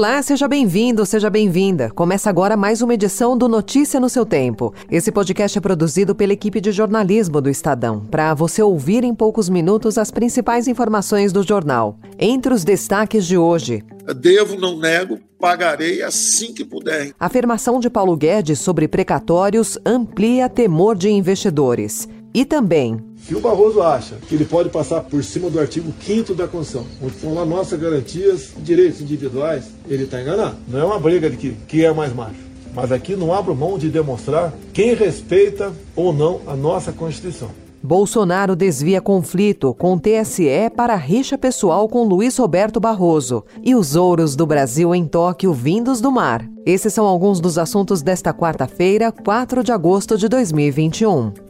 Olá, seja bem-vindo, seja bem-vinda. Começa agora mais uma edição do Notícia no seu tempo. Esse podcast é produzido pela equipe de jornalismo do Estadão, para você ouvir em poucos minutos as principais informações do jornal. Entre os destaques de hoje, Devo, não nego, pagarei assim que puder. A afirmação de Paulo Guedes sobre precatórios amplia temor de investidores. E também. Se o Barroso acha que ele pode passar por cima do artigo 5 da Constituição, onde estão lá nossas garantias, direitos individuais, ele está enganado. Não é uma briga de que, que é mais macho. Mas aqui não abro mão de demonstrar quem respeita ou não a nossa Constituição. Bolsonaro desvia conflito com o TSE para rixa pessoal com Luiz Roberto Barroso e os ouros do Brasil em Tóquio vindos do mar. Esses são alguns dos assuntos desta quarta-feira, 4 de agosto de 2021.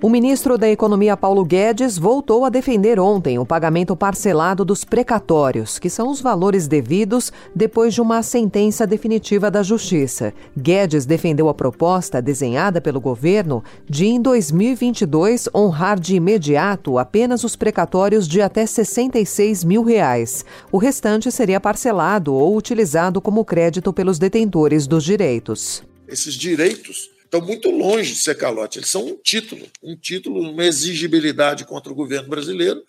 O ministro da Economia Paulo Guedes voltou a defender ontem o pagamento parcelado dos precatórios, que são os valores devidos depois de uma sentença definitiva da Justiça. Guedes defendeu a proposta desenhada pelo governo de, em 2022, honrar de imediato apenas os precatórios de até 66 mil reais. O restante seria parcelado ou utilizado como crédito pelos detentores dos direitos. Esses direitos estão muito longe de ser calote. Eles são um título, um título, uma exigibilidade contra o governo brasileiro.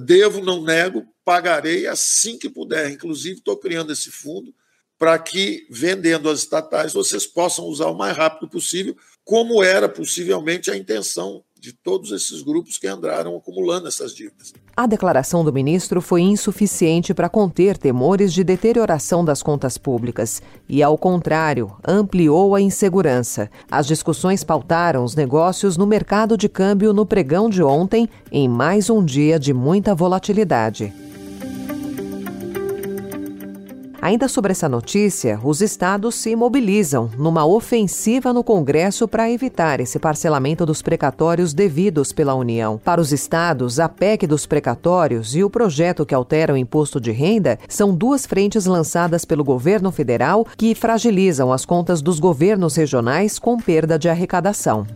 Devo, não nego, pagarei assim que puder. Inclusive, estou criando esse fundo para que, vendendo as estatais, vocês possam usar o mais rápido possível, como era possivelmente a intenção de todos esses grupos que andaram acumulando essas dívidas. A declaração do ministro foi insuficiente para conter temores de deterioração das contas públicas e, ao contrário, ampliou a insegurança. As discussões pautaram os negócios no mercado de câmbio no pregão de ontem, em mais um dia de muita volatilidade. Ainda sobre essa notícia, os estados se mobilizam numa ofensiva no Congresso para evitar esse parcelamento dos precatórios devidos pela União. Para os estados, a PEC dos precatórios e o projeto que altera o imposto de renda são duas frentes lançadas pelo governo federal que fragilizam as contas dos governos regionais com perda de arrecadação.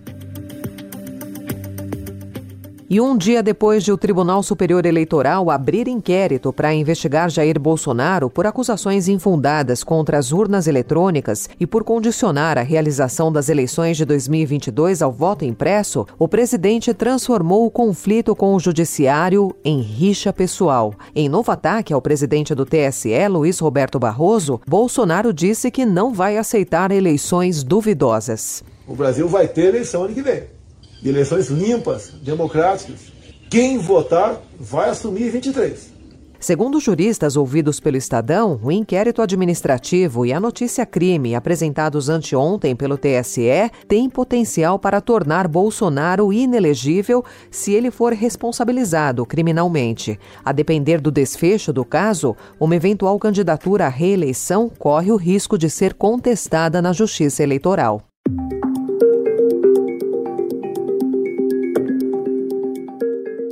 E um dia depois de o Tribunal Superior Eleitoral abrir inquérito para investigar Jair Bolsonaro por acusações infundadas contra as urnas eletrônicas e por condicionar a realização das eleições de 2022 ao voto impresso, o presidente transformou o conflito com o judiciário em rixa pessoal. Em novo ataque ao presidente do TSE, Luiz Roberto Barroso, Bolsonaro disse que não vai aceitar eleições duvidosas. O Brasil vai ter eleição ano que vem eleições limpas, democráticas. Quem votar vai assumir 23. Segundo juristas ouvidos pelo Estadão, o inquérito administrativo e a notícia crime apresentados anteontem pelo TSE têm potencial para tornar Bolsonaro inelegível se ele for responsabilizado criminalmente. A depender do desfecho do caso, uma eventual candidatura à reeleição corre o risco de ser contestada na Justiça Eleitoral.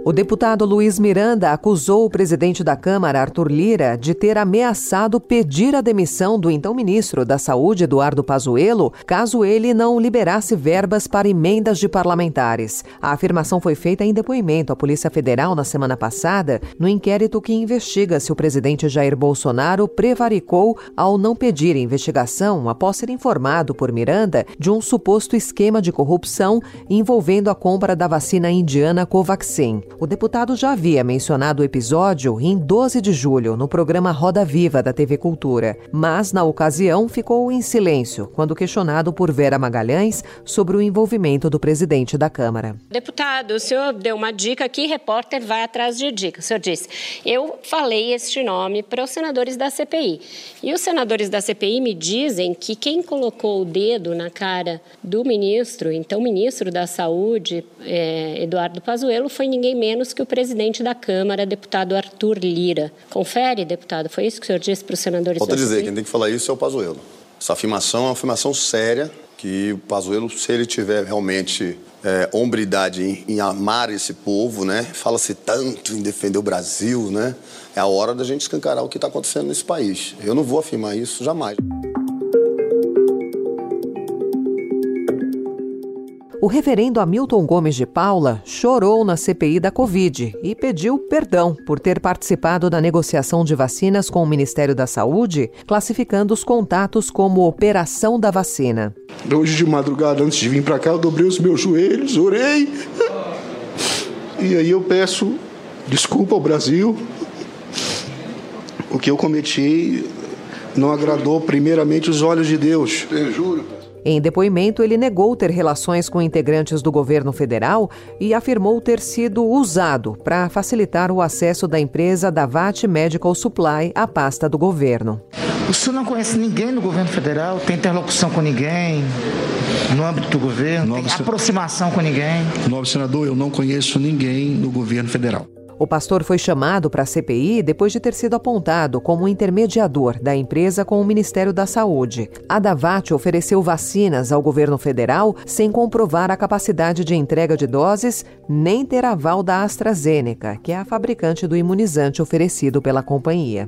O deputado Luiz Miranda acusou o presidente da Câmara, Arthur Lira, de ter ameaçado pedir a demissão do então ministro da Saúde, Eduardo Pazuello, caso ele não liberasse verbas para emendas de parlamentares. A afirmação foi feita em depoimento à Polícia Federal na semana passada, no inquérito que investiga se o presidente Jair Bolsonaro prevaricou ao não pedir investigação após ser informado por Miranda de um suposto esquema de corrupção envolvendo a compra da vacina indiana Covaxin. O deputado já havia mencionado o episódio em 12 de julho no programa Roda Viva da TV Cultura, mas na ocasião ficou em silêncio quando questionado por Vera Magalhães sobre o envolvimento do presidente da Câmara. Deputado, o senhor deu uma dica que repórter vai atrás de dica. O senhor disse: "Eu falei este nome para os senadores da CPI". E os senadores da CPI me dizem que quem colocou o dedo na cara do ministro, então ministro da Saúde, é, Eduardo Pazuello, foi ninguém menos que o presidente da Câmara, deputado Arthur Lira. Confere, deputado, foi isso que o senhor disse para os senadores? Volto a dizer, quem tem que falar isso é o Pazuello. Essa afirmação é uma afirmação séria que o Pazuello, se ele tiver realmente é, hombridade em, em, amar esse povo, né? Fala-se tanto em defender o Brasil, né? É a hora da gente escancarar o que está acontecendo nesse país. Eu não vou afirmar isso jamais. O reverendo Hamilton Gomes de Paula chorou na CPI da Covid e pediu perdão por ter participado da negociação de vacinas com o Ministério da Saúde, classificando os contatos como operação da vacina. Hoje de madrugada, antes de vir para cá, eu dobrei os meus joelhos, orei. E aí eu peço desculpa ao Brasil. O que eu cometi não agradou primeiramente os olhos de Deus. Eu juro. Em depoimento, ele negou ter relações com integrantes do governo federal e afirmou ter sido usado para facilitar o acesso da empresa Davat Medical Supply à pasta do governo. O senhor não conhece ninguém no governo federal? Tem interlocução com ninguém? No âmbito do governo? Tem aproximação com ninguém? Novo senador, eu não conheço ninguém no governo federal. O pastor foi chamado para a CPI depois de ter sido apontado como intermediador da empresa com o Ministério da Saúde. A Davat ofereceu vacinas ao governo federal sem comprovar a capacidade de entrega de doses nem ter aval da AstraZeneca, que é a fabricante do imunizante oferecido pela companhia.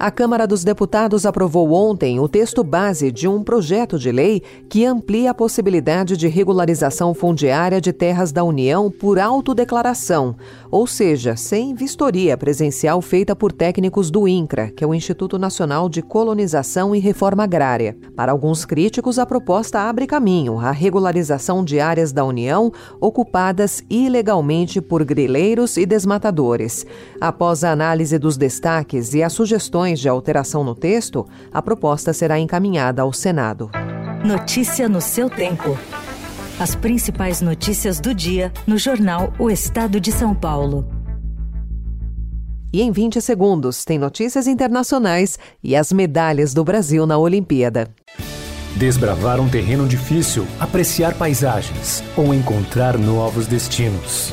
A Câmara dos Deputados aprovou ontem o texto base de um projeto de lei que amplia a possibilidade de regularização fundiária de terras da União por autodeclaração, ou seja, sem vistoria presencial feita por técnicos do INCRA, que é o Instituto Nacional de Colonização e Reforma Agrária. Para alguns críticos, a proposta abre caminho à regularização de áreas da União ocupadas ilegalmente por grileiros e desmatadores. Após a análise dos destaques e as sugestões de alteração no texto, a proposta será encaminhada ao Senado. Notícia no seu tempo. As principais notícias do dia no jornal O Estado de São Paulo. E em 20 segundos tem notícias internacionais e as medalhas do Brasil na Olimpíada. Desbravar um terreno difícil, apreciar paisagens ou encontrar novos destinos.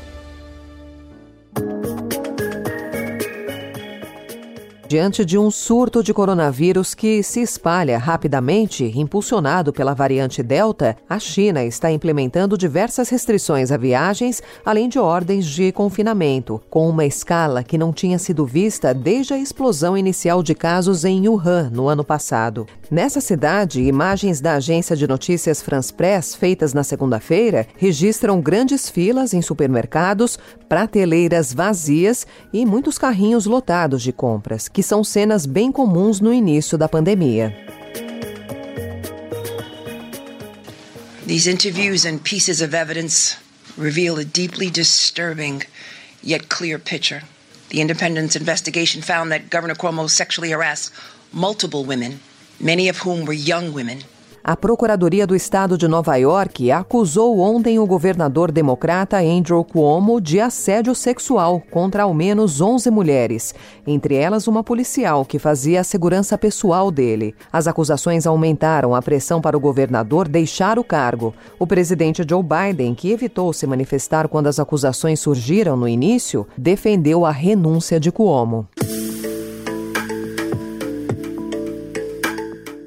Diante de um surto de coronavírus que se espalha rapidamente, impulsionado pela variante Delta, a China está implementando diversas restrições a viagens, além de ordens de confinamento, com uma escala que não tinha sido vista desde a explosão inicial de casos em Wuhan no ano passado. Nessa cidade, imagens da agência de notícias France Press, feitas na segunda-feira, registram grandes filas em supermercados, prateleiras vazias e muitos carrinhos lotados de compras, que são cenas bem comuns no início da pandemia. These interviews and pieces of evidence reveal a deeply disturbing yet clear picture. The Independence investigation found that Governor Cuomo sexually harassed multiple women many of whom were young women. A Procuradoria do Estado de Nova York acusou ontem o governador democrata Andrew Cuomo de assédio sexual contra ao menos 11 mulheres, entre elas uma policial que fazia a segurança pessoal dele. As acusações aumentaram a pressão para o governador deixar o cargo. O presidente Joe Biden, que evitou se manifestar quando as acusações surgiram no início, defendeu a renúncia de Cuomo.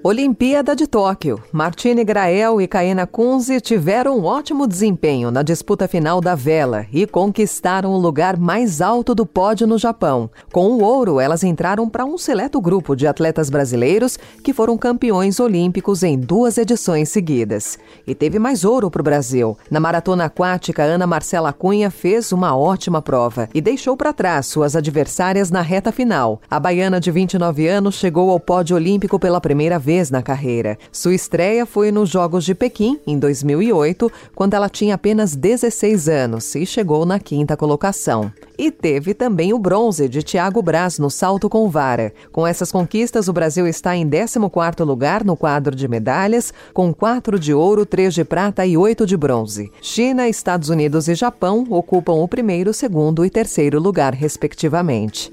Olimpíada de Tóquio. Martine Grael e Kaena Kunze tiveram um ótimo desempenho na disputa final da vela e conquistaram o lugar mais alto do pódio no Japão. Com o ouro, elas entraram para um seleto grupo de atletas brasileiros que foram campeões olímpicos em duas edições seguidas. E teve mais ouro para o Brasil. Na maratona aquática, Ana Marcela Cunha fez uma ótima prova e deixou para trás suas adversárias na reta final. A baiana de 29 anos chegou ao pódio olímpico pela primeira vez vez na carreira. Sua estreia foi nos Jogos de Pequim, em 2008, quando ela tinha apenas 16 anos e chegou na quinta colocação. E teve também o bronze de Thiago Braz no salto com vara. Com essas conquistas, o Brasil está em 14º lugar no quadro de medalhas, com 4 de ouro, 3 de prata e 8 de bronze. China, Estados Unidos e Japão ocupam o primeiro, segundo e terceiro lugar, respectivamente.